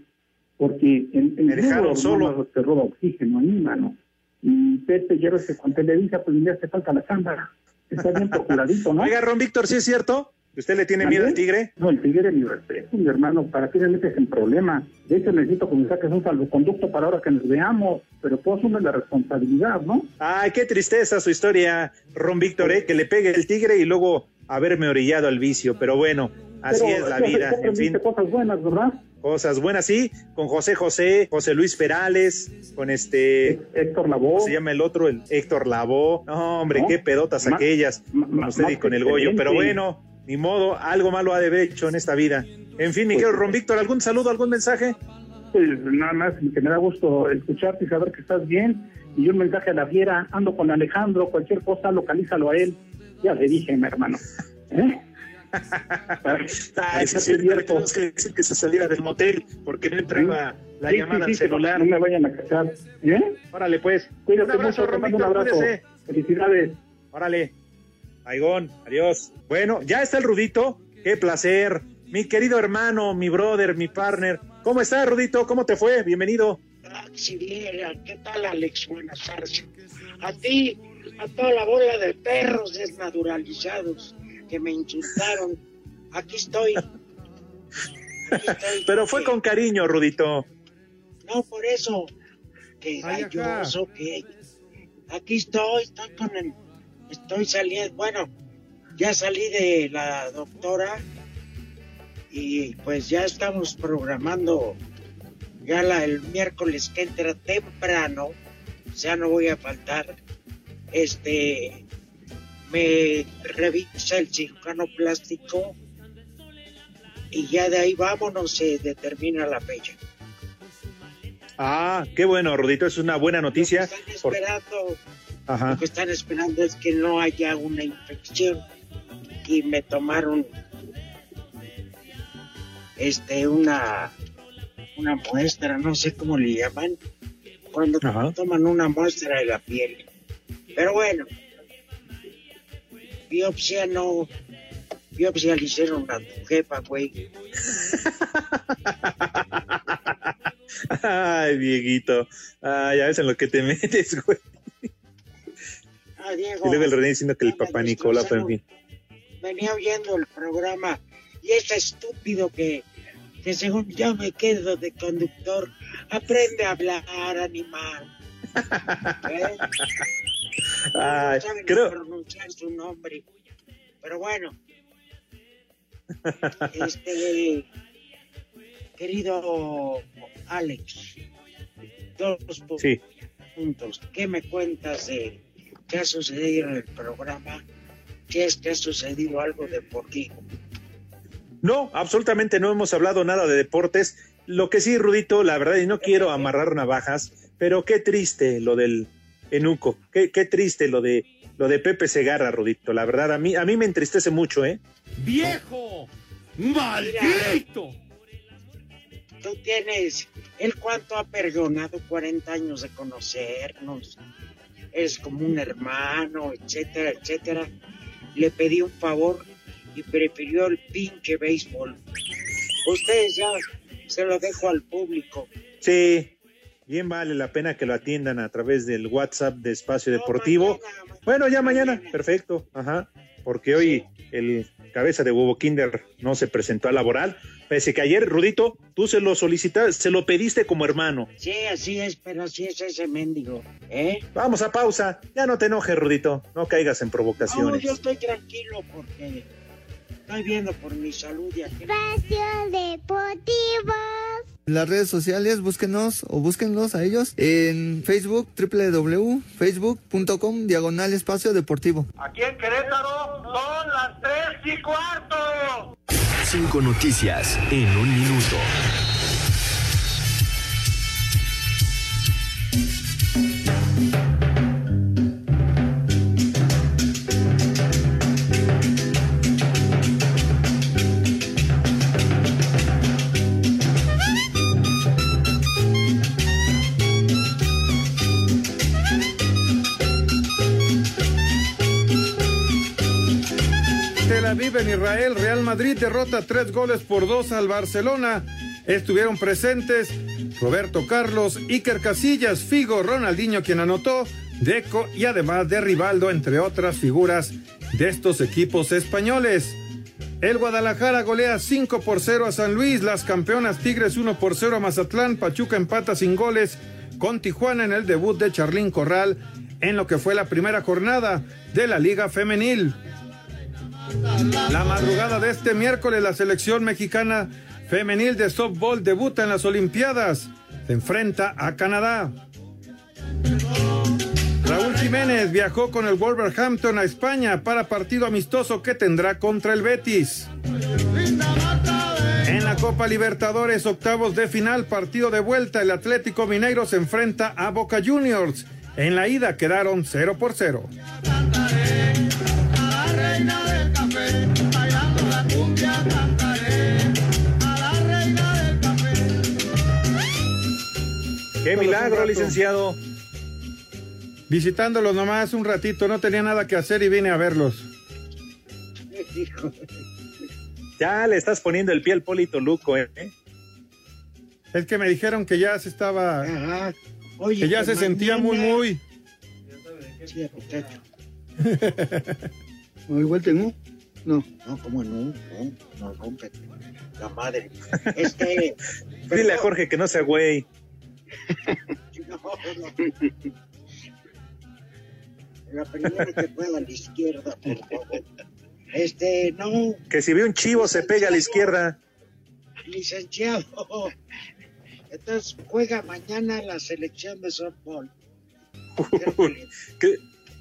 S40: porque el, el
S1: Me dejaron solo.
S40: te roba oxígeno a mí, mano. Y Pepe, ya ves que Televisa, pues le hace falta la cámara. Está bien procuradito, ¿no?
S1: Oiga, Ron Víctor, ¿sí es cierto? ¿Que ¿Usted le tiene miedo al tigre?
S40: No, el tigre mi respeto, mi hermano. ¿Para qué le metes en problema? De hecho, necesito que me saques un salvoconducto para ahora que nos veamos. Pero tú asumes la responsabilidad, ¿no?
S1: Ay, qué tristeza su historia, Ron Víctor, ¿eh? que le pegue el tigre y luego haberme orillado al vicio. Pero bueno, así
S40: Pero,
S1: es la vida, en fin.
S40: cosas buenas, ¿verdad?
S1: Cosas buenas, sí, con José José, José Luis Perales, con este...
S40: Héctor.
S1: ¿Cómo se llama el otro? El Héctor Lavoe. No, hombre,
S40: ¿No?
S1: qué pedotas
S40: Ma-
S1: aquellas, con usted y
S40: más
S1: con el Goyo. Pero bueno, ni modo, algo malo ha de haber hecho en esta vida. En fin, mi querido Ron Víctor, ¿algún saludo, algún mensaje?
S40: Pues nada más que me da gusto escucharte y saber que estás bien. Y un mensaje a la fiera, ando con Alejandro, cualquier cosa, localízalo a él. Ya le dije, mi hermano. ¿Eh?
S1: Ay, sí, sí, tenemos que que se saliera del motel porque no entraba la
S40: Sí,
S1: llamada
S40: sí,
S1: al celular.
S40: No me vayan a cachar. ¿Eh?
S1: Órale, pues.
S40: Cuídate
S1: un abrazo,
S40: mucho, mando un abrazo.
S1: cuídese.
S40: Felicidades.
S1: Órale. Aigón, adiós. Bueno, ya está el Rudito. Qué placer. Mi querido hermano, mi brother, mi partner. ¿Cómo estás, Rudito? ¿Cómo te fue? Bienvenido.
S18: Maximilian, ¿qué tal Alex? Buenas tardes. A ti, a toda la bola de perros desnaturalizados que me insultaron. Aquí estoy.
S1: Pero fue con cariño, Rudito.
S18: No, por eso. Que galloso, que... Aquí estoy, estoy con el... Estoy saliendo, bueno, ya salí de la doctora y pues ya estamos programando ya la, el miércoles que entra temprano, ya no voy a faltar, este, me revisa el cirujano plástico y ya de ahí vámonos, se determina la fecha.
S1: Ah, qué bueno, Rudito, es una buena noticia.
S18: Lo que están esperando, lo que están esperando es que no haya una infección y me tomaron este una una muestra, no sé cómo le llaman, cuando toman una muestra de la piel. Pero bueno, biopsia no, biopsia le hicieron a tu jefa, güey.
S1: Ay, viejito. Ay, ya ves en lo que te metes, güey.
S18: Ah, Diego,
S1: Y luego el René diciendo que el papá Nicola, pero en fin.
S18: venía oyendo el programa y es estúpido que, que según yo me quedo de conductor, aprende a hablar, animal. ¿Eh? No saben
S1: creo-
S18: pronunciar su nombre. Pero bueno, este querido Alex, dos
S1: Sí.
S18: puntos. ¿Qué me cuentas de qué ha sucedido en el programa? Si es que ha sucedido algo deportivo.
S1: No, absolutamente no hemos hablado nada de deportes. Lo que sí, Rudito, la verdad, y no quiero amarrar navajas, pero qué triste lo del Enuco. Qué, qué triste lo de lo de Pepe Segarra, Rudito. La verdad, a mí, a mí me entristece mucho, ¿eh?
S31: ¡Viejo! ¡Maldito!
S18: Tú tienes, ¿el cuánto ha perdonado 40 años de conocernos? Es como un hermano, etcétera, etcétera. Le pedí un favor y prefirió el pinche béisbol. Ustedes ya se lo dejo al público.
S1: Sí, bien vale la pena que lo atiendan a través del WhatsApp de Espacio Deportivo. bueno, ya mañana, perfecto, ajá, porque hoy el cabeza de huevo Kinder no se presentó a laboral, pese que ayer, Rudito, tú se lo solicitaste, se lo pediste como hermano.
S18: Sí, así es, pero así es ese mendigo, ¿eh?
S1: Vamos a pausa, ya no te enojes, Rudito, no caigas en
S18: No,
S1: provocaciones.
S18: yo estoy tranquilo porque estoy viendo por mi salud y aquí.
S26: Espacio Deportivo.
S39: Las redes sociales, búsquenos o búsquenlos a ellos en Facebook, www.facebook.com, diagonal espacio deportivo.
S41: Aquí en Querétaro son las tres y cuarto.
S42: Cinco noticias en un minuto.
S43: En Israel, Real Madrid derrota tres goles por dos al Barcelona. Estuvieron presentes Roberto Carlos, Iker Casillas, Figo, Ronaldinho quien anotó, Deco y además de Rivaldo, entre otras figuras de estos equipos españoles. El Guadalajara golea 5 por 0 a San Luis, las campeonas Tigres 1 por 0 a Mazatlán, Pachuca empata sin goles con Tijuana en el debut de Charlín Corral en lo que fue la primera jornada de la Liga Femenil. La madrugada de este miércoles la selección mexicana femenil de softball debuta en las Olimpiadas. Se enfrenta a Canadá. Raúl Jiménez viajó con el Wolverhampton a España para partido amistoso que tendrá contra el Betis. En la Copa Libertadores, octavos de final, partido de vuelta, el Atlético Mineiro se enfrenta a Boca Juniors. En la ida quedaron 0 por 0.
S41: Café, bailando la cumbia cantaré. A la reina del café.
S1: ¡Qué milagro, licenciado!
S43: Visitándolos nomás un ratito, no tenía nada que hacer y vine a verlos.
S1: Ya le estás poniendo el pie al Polito Luco, ¿eh?
S43: Es que me dijeron que ya se estaba.
S18: Oye,
S43: que ya
S18: que
S43: se sentía muy, muy.
S18: Sí, muchacho.
S19: ¿No igual tengo? No.
S18: No, ¿cómo no? No, no rómpete. La madre. Este.
S1: Dile a Jorge que no sea güey.
S18: No, no. La primera que pueda a la izquierda, por favor. Este, no,
S1: Que si ve un chivo se pega a la izquierda.
S18: licenciado. Entonces juega mañana la selección de softball.
S1: ¿Qué?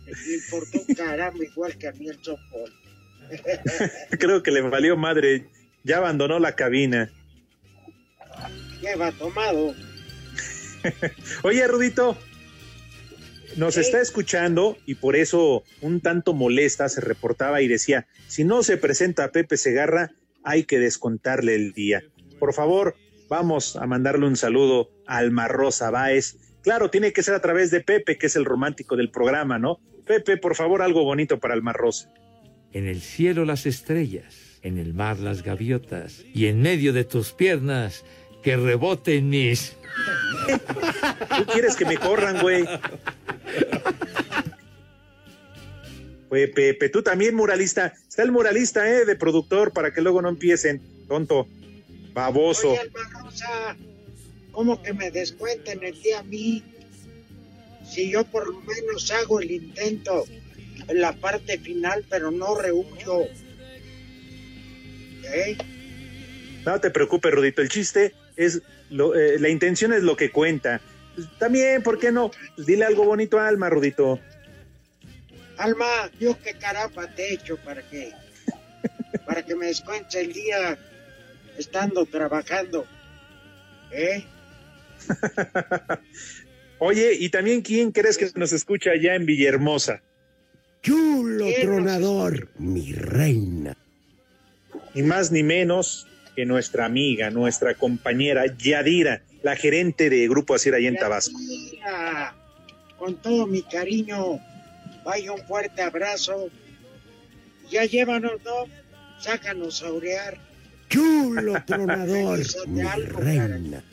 S18: Le importó un caramba igual que a mí el softball.
S1: Creo que le valió madre. Ya abandonó la cabina.
S18: Lleva tomado.
S1: Oye, Rudito, nos está escuchando y por eso un tanto molesta se reportaba y decía, si no se presenta Pepe Segarra, hay que descontarle el día. Por favor, vamos a mandarle un saludo a Alma Rosa Báez. Claro, tiene que ser a través de Pepe, que es el romántico del programa, ¿no? Pepe, por favor, algo bonito para Alma Rosa.
S5: En el cielo las estrellas, en el mar las gaviotas, y en medio de tus piernas que reboten mis...
S1: ¿Tú quieres que me corran, güey? Oye, Pepe, tú también muralista. Está el muralista, ¿eh? De productor, para que luego no empiecen. Tonto. Baboso.
S18: Oye, Alma Rosa, ¿cómo que me descuenten el día a mí? Si yo por lo menos hago el intento en la parte final, pero no rehuyo. ¿Eh?
S1: No te preocupes, Rudito. El chiste es. Lo, eh, la intención es lo que cuenta. También, ¿por qué no? Pues dile algo bonito a Alma, Rudito.
S18: Alma, yo qué carapa te he hecho para que, para que me descuentes el día estando trabajando. ¿Eh?
S1: Oye, y también, ¿quién crees que nos escucha allá en Villahermosa?
S44: Chulo tronador, mi reina.
S1: Ni más ni menos que nuestra amiga, nuestra compañera Yadira, la gerente de Grupo Asir allá en Tabasco.
S18: Mira, con todo mi cariño, vaya un fuerte abrazo. Ya llévanos, ¿no? Sácanos a orear.
S44: Chulo tronador, mi
S18: algo,
S44: reina.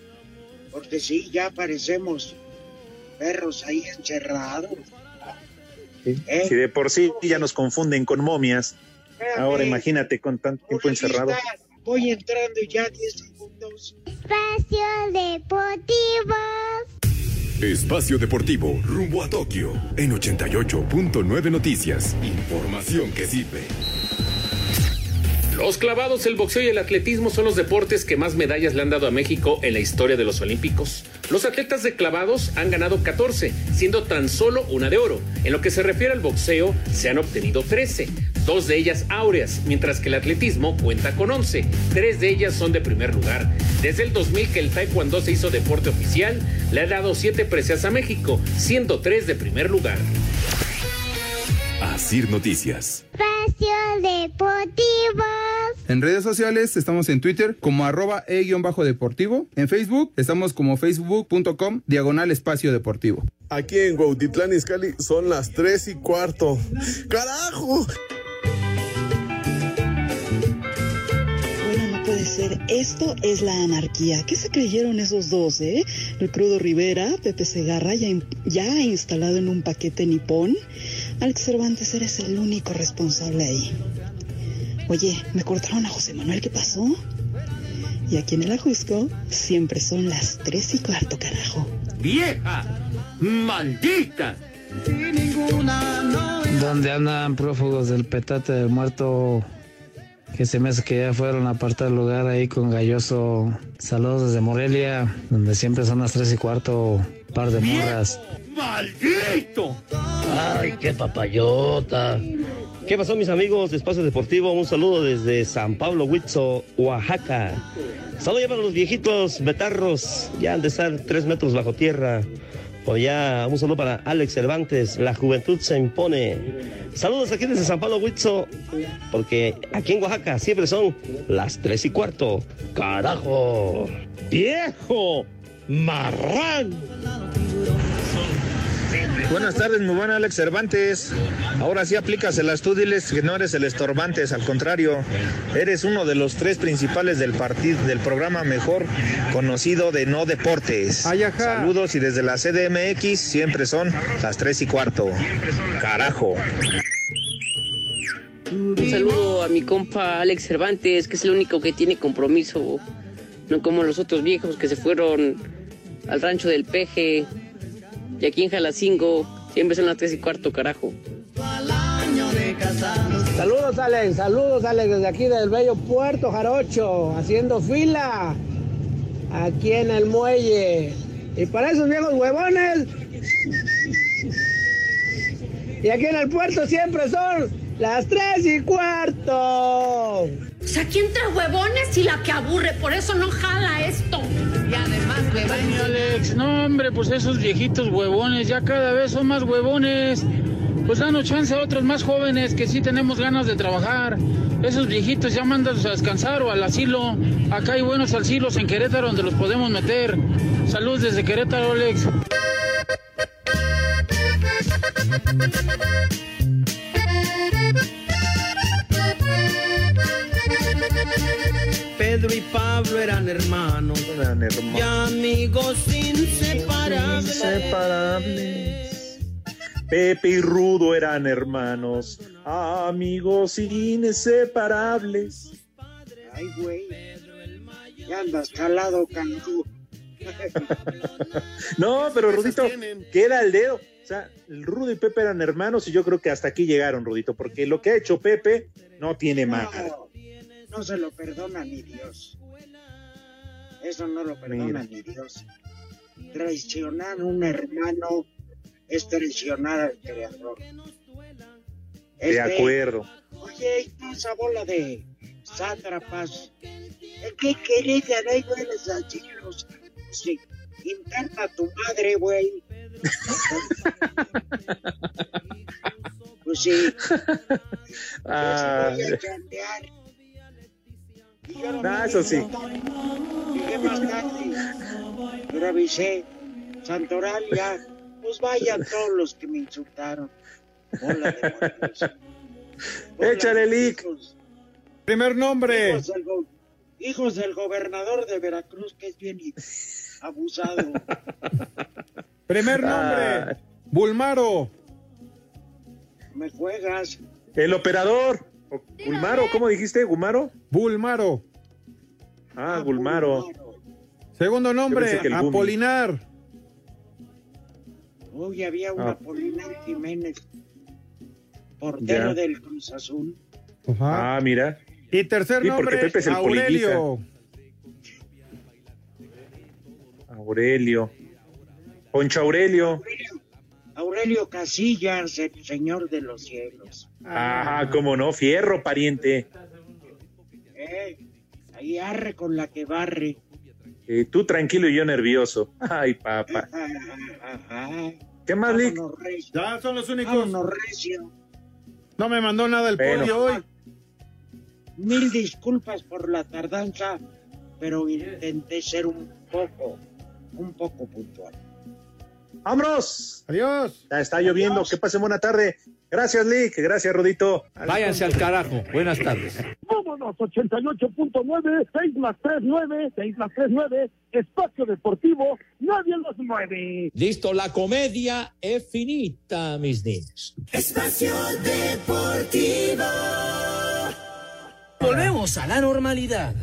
S18: Porque sí, ya parecemos perros ahí encerrados. ¿Eh?
S1: Si de por sí ya nos confunden con momias,
S18: Espérame.
S1: ahora imagínate con tanto tiempo encerrado.
S18: Voy entrando ya 10 segundos.
S26: Espacio Deportivo.
S42: Espacio Deportivo rumbo a Tokio en 88.9 Noticias. Información que sirve.
S45: Los clavados, el boxeo y el atletismo son los deportes que más medallas le han dado a México en la historia de los Olímpicos. Los atletas de clavados han ganado 14, siendo tan solo una de oro. En lo que se refiere al boxeo, se han obtenido 13, dos de ellas áureas, mientras que el atletismo cuenta con 11, tres de ellas son de primer lugar. Desde el 2000 que el taekwondo se hizo deporte oficial, le ha dado 7 preseas a México, siendo 3 de primer lugar.
S42: Asir Noticias.
S26: Espacio Deportivo.
S46: En redes sociales estamos en Twitter como arroba e-deportivo. En Facebook estamos como facebook.com diagonal espacio deportivo.
S38: Aquí en Cuautitlán Izcalli son las tres y cuarto. ¡Carajo!
S47: Bueno, no puede ser. Esto es la anarquía. ¿Qué se creyeron esos dos, eh? El crudo Rivera, Pepe Segarra, ya, in- ya instalado en un paquete nipón. Alex Cervantes, eres el único responsable ahí. Oye, me cortaron a José Manuel, ¿qué pasó? Y aquí en el Ajusco siempre son las tres y cuarto, carajo.
S31: ¡Vieja! ¡Maldita!
S32: Donde andan prófugos del petate del muerto que se me hace que ya fueron a apartar lugar ahí con Galloso. Saludos desde Morelia, donde siempre son las tres y cuarto, par de morras.
S31: ¡Maldito!
S48: Ay, qué papayota. ¿Qué pasó, mis amigos de Espacio Deportivo? Un saludo desde San Pablo, Huitzo, Oaxaca. Saludos ya para los viejitos betarros, ya han de estar tres metros bajo tierra. Por ya, un saludo para Alex Cervantes, la juventud se impone. Saludos aquí desde San Pablo, Huitzo, porque aquí en Oaxaca siempre son las tres y cuarto. ¡Carajo!
S31: ¡Viejo! ¡Marrán!
S49: Buenas tardes, muy buena Alex Cervantes. Ahora sí aplicas tú, diles que no eres el estorbantes, al contrario, eres uno de los tres principales del partido, del programa mejor conocido de no deportes. Saludos y desde la CDMX siempre son las tres y cuarto. Carajo.
S50: Un saludo a mi compa Alex Cervantes, que es el único que tiene compromiso, no como los otros viejos que se fueron al rancho del Peje. Y aquí en Jalacingo siempre son las tres y cuarto, carajo.
S51: Saludos, Alex. Saludos, Alex, desde aquí del bello Puerto Jarocho, haciendo fila aquí en el muelle. Y para esos viejos huevones. Y aquí en el puerto siempre son las tres y cuarto.
S52: O sea, aquí entre huevones y la que aburre, por eso no jala esto. Y además,
S53: Ay, Alex, no hombre, pues esos viejitos huevones ya cada vez son más huevones. Pues danos chance a otros más jóvenes que sí tenemos ganas de trabajar. Esos viejitos ya mandan a descansar o al asilo. Acá hay buenos asilos en Querétaro donde los podemos meter. Saludos desde Querétaro, Alex.
S54: Pedro y Pablo eran hermanos.
S1: Eran hermanos.
S54: Y amigos inseparables.
S1: Inseparables. Pepe y Rudo eran hermanos, amigos inseparables.
S18: Ay, güey. Ya andas calado, Cancún.
S1: No, pero Rudito, queda el dedo. O sea, Rudo y Pepe eran hermanos y yo creo que hasta aquí llegaron, Rudito, porque lo que ha hecho Pepe no tiene madre.
S18: No, no se lo perdona ni Dios. Eso no lo perdona
S1: Mira.
S18: ni Dios. Traicionar a un hermano es traicionar al creador.
S1: De
S18: Este,
S1: acuerdo.
S18: Oye, y tú esa bola de sátrapas. ¿Qué querés ganar buenos asilos? Sí, interna a tu madre, güey. Pues sí.
S1: Ah,
S18: Pues voy a.
S1: Ah, eso sí.
S18: Llegué más tarde, pero avisé. Santoral ya, pues vayan todos los que me insultaron. Muertos. Bola
S1: Échale, Lick.
S43: Primer nombre.
S18: Hijos del, go- hijos del gobernador de Veracruz, que es bien abusado.
S43: Primer nombre.
S1: Ah.
S43: Bulmaro.
S18: Me juegas.
S1: El operador. Gulmaro, ¿cómo dijiste? ¿Gumaro?
S43: Bulmaro.
S1: Ah, Gulmaro.
S43: Segundo nombre. Apolinar.
S18: Uy, había un
S1: Ah.
S18: Apolinar Jiménez, portero
S1: Ya.
S18: del Cruz Azul.
S1: Ah, mira.
S43: Y tercer
S1: Sí,
S43: nombre.
S1: Pepe es el
S43: Aurelio.
S1: Aurelio. Poncho Aurelio.
S18: Aurelio Casillas, el señor de los cielos.
S1: Ah, cómo no, fierro, pariente.
S18: Eh, ahí arre con la que barre.
S1: Eh, tú tranquilo y yo nervioso. Ay, papá. ¿Qué más, Lick?
S43: Ya son los únicos.
S18: Vámonos, recio.
S43: No me mandó nada el
S1: Bueno.
S43: podio hoy.
S18: Mil disculpas por la tardanza, pero intenté ser un poco, un poco puntual.
S1: ¡Vámonos!
S43: Adiós.
S1: Ya está lloviendo. Que pasen buena tarde. Gracias, Lick. Gracias, Rodito.
S5: Váyanse al carajo. Buenas tardes.
S55: Vámonos, 88.9, 6 más 3, 9, 6 más 3, 9, espacio deportivo, nadie los mueve.
S5: Listo, la comedia es finita, mis niños.
S41: Espacio Deportivo.
S56: Volvemos a la normalidad.